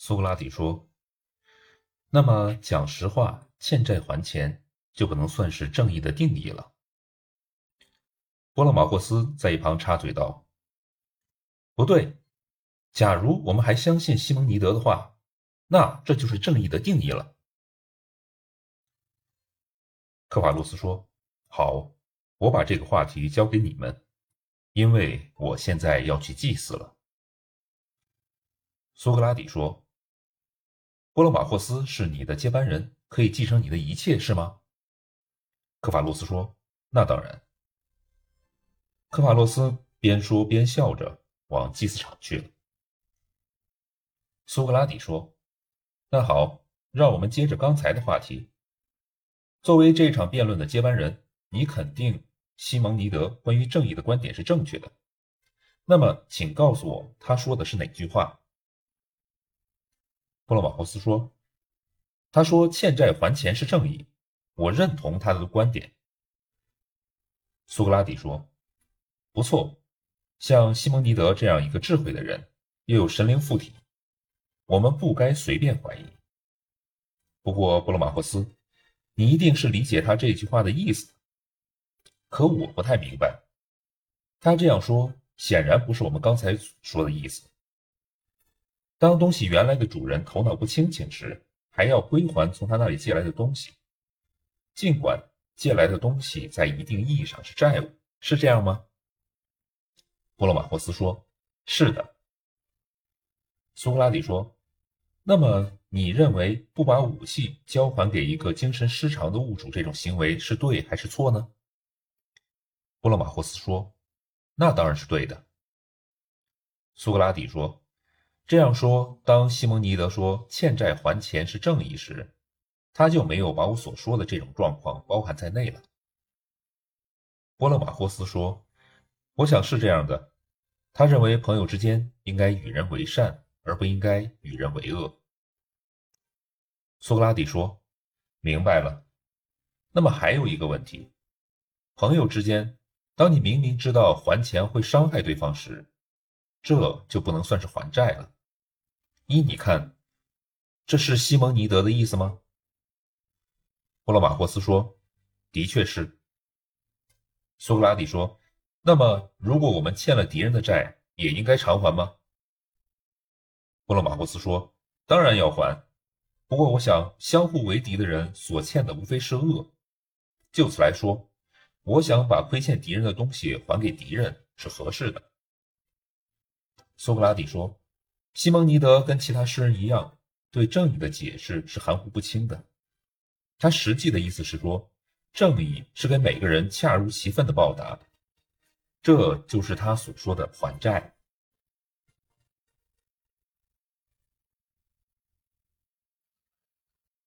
苏格拉底说：“那么讲实话，欠债还钱就不能算是正义的定义了。”波勒马霍斯在一旁插嘴道：“不对，假如我们还相信西蒙尼德的话，那这就是正义的定义了。”科法洛斯说：“好，我把这个话题交给你们，因为我现在要去祭祀了。”苏格拉底说。波罗马霍斯是你的接班人，可以继承你的一切，是吗？科法洛斯说：“那当然。”科法洛斯边说边笑着往祭祀场去了。苏格拉底说：“那好，让我们接着刚才的话题。作为这场辩论的接班人，你肯定西蒙尼德关于正义的观点是正确的。那么，请告诉我，他说的是哪句话？”布洛马霍斯说：“他说欠债还钱是正义，我认同他的观点。”苏格拉底说：“不错，像西蒙尼德这样一个智慧的人，又有神灵附体，我们不该随便怀疑。不过，布洛马霍斯，你一定是理解他这句话的意思，可我不太明白。他这样说，显然不是我们刚才说的意思。”当东西原来的主人头脑不清醒时，还要归还从他那里借来的东西，尽管借来的东西在一定意义上是债务，是这样吗？波罗马霍斯说：“是的。”苏格拉底说：“那么你认为不把武器交还给一个精神失常的物主这种行为是对还是错呢？”波罗马霍斯说：“那当然是对的。”苏格拉底说。这样说，当西蒙尼德说欠债还钱是正义时，他就没有把我所说的这种状况包含在内了。波勒马霍斯说：“我想是这样的。他认为朋友之间应该与人为善，而不应该与人为恶。”苏格拉底说：“明白了。那么还有一个问题：朋友之间，当你明明知道还钱会伤害对方时，这就不能算是还债了。”依你看，这是西蒙尼德的意思吗？布罗马霍斯说：“的确是。”苏格拉底说：“那么，如果我们欠了敌人的债，也应该偿还吗？”布罗马霍斯说：“当然要还。不过，我想相互为敌的人所欠的无非是恶。就此来说，我想把亏欠敌人的东西还给敌人是合适的。”苏格拉底说。西蒙尼德跟其他诗人一样，对正义的解释是含糊不清的。他实际的意思是说，正义是给每个人恰如其分的报答，这就是他所说的还债。